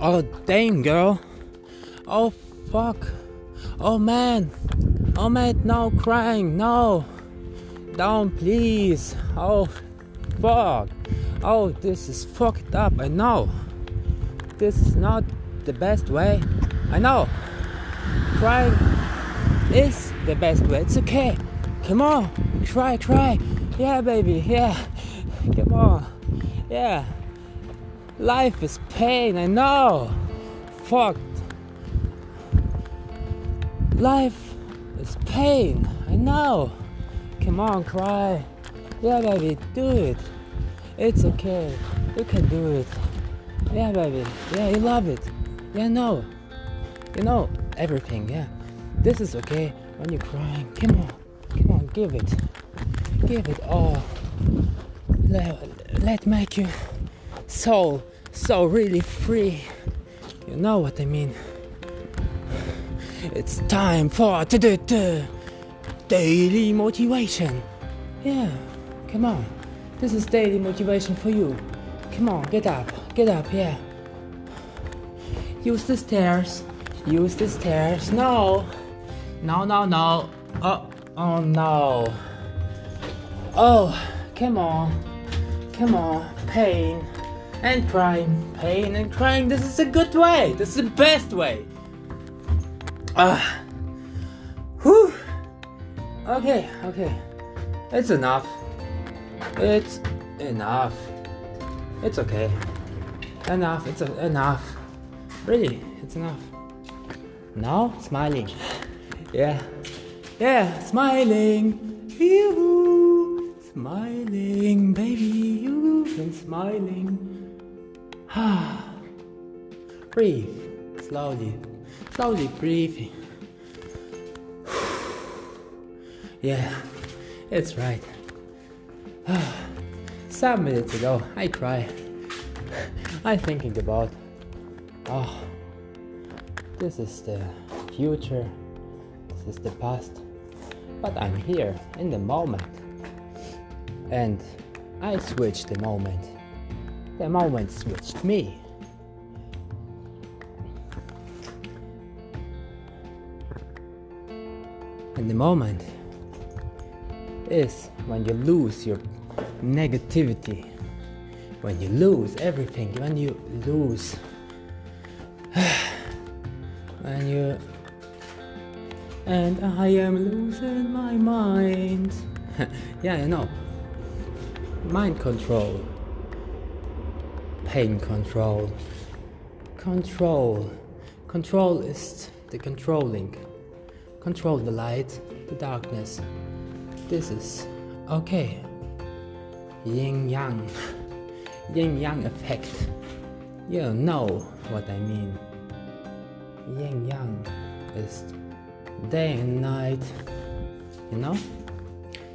Oh, dang, girl. Oh, fuck. Oh, man. Oh, man, no crying. No. Don't, please. Oh, fuck. Oh, this is fucked up. I know. This is not the best way. I know. Crying is the best way. It's okay. Come on. Cry, cry. Yeah, baby. Yeah. Come on. Yeah. Life is pain. I know. Fucked. Life is pain. I know. Come on, cry. Yeah, baby. Do it. It's okay. You can do it. Yeah, baby. Yeah, you love it. Yeah, no. You know everything. Yeah. This is okay when you're crying. Come on. Come on. Give it. Give it all. Let, let make you so, so really free. You know what I mean? It's time for daily motivation. Yeah, come on. This is daily motivation for you. Come on, get up, get up, yeah. Use the stairs. Use the stairs. No. No, no, no. Oh, oh no. Oh, come on. Come on. Pain and crying. Pain and crying. This is a good way. This is the best way. Ah. Whew. Okay, okay. It's enough. It's enough. It's okay. Enough. It's a, enough. Really, it's enough. Now, smiling. Yeah. Yeah, smiling. Yoo-hoo. Smiling, baby. You and smiling. Breathe. Slowly. Slowly breathing. yeah, it's right. Some minutes ago, I cried. I thinking about, oh, this is the future, this is the past, but I'm here in the moment, and I switch the moment. The moment switched. Me. And the moment is when you lose your negativity, when you lose everything, when you lose, when you, and I am losing my mind. yeah, you know, mind control, pain control, control. Control is the controlling. Control the light, the darkness. This is okay yin yang, yin yang effect. You know what I mean. Yin yang is day and night, you know?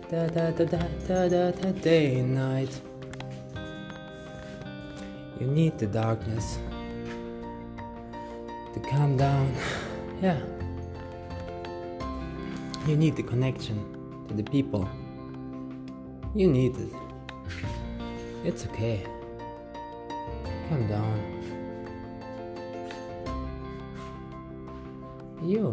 Da da da da da da da day and night. You need the darkness to calm down. Yeah. You need the connection to the people. You need it. It's okay. Calm down. You.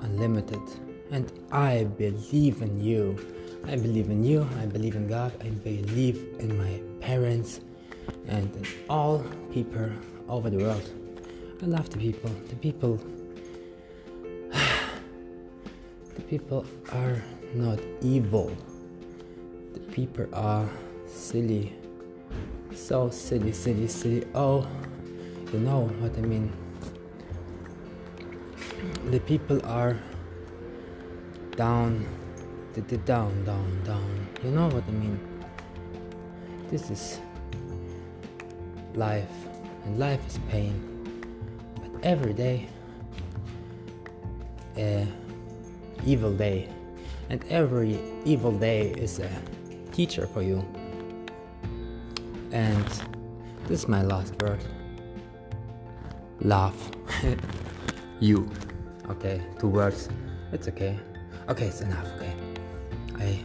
Unlimited. And I believe in you. I believe in you. I believe in God. I believe in my parents and in all people over the world. I love the people. The people. the people are not evil The people are silly. So silly, silly, silly. Oh, you know what I mean. The people are down, down, down, down. You know what I mean. This is life, and life is pain. But every day, a evil day, and every evil day is a teacher for you. And this is my last word. Love. you. Okay, two words. It's okay. Okay, it's enough, okay. I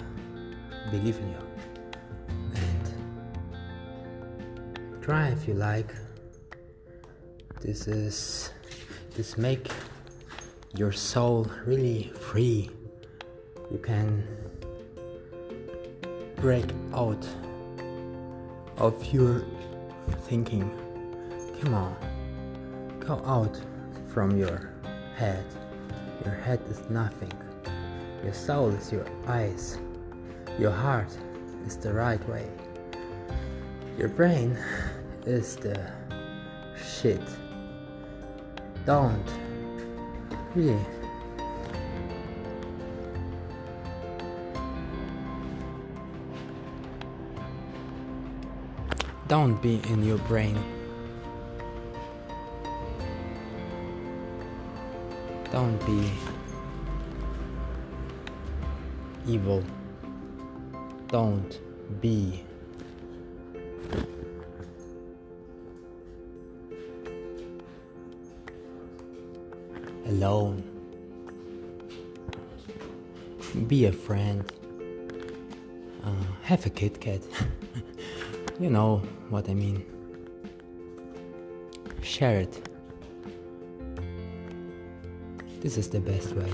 believe in you. And try if you like This is this make your soul really free. You can break out of your thinking. Come on, go out from your head. Your head is nothing. Your soul is your eyes. Your heart is the right way. Your brain is the shit. Don't really don't be in your brain. Don't be evil. Don't be alone. Be a friend. Uh, have a Kit Kat. you know what I mean. Share it. This is the best way.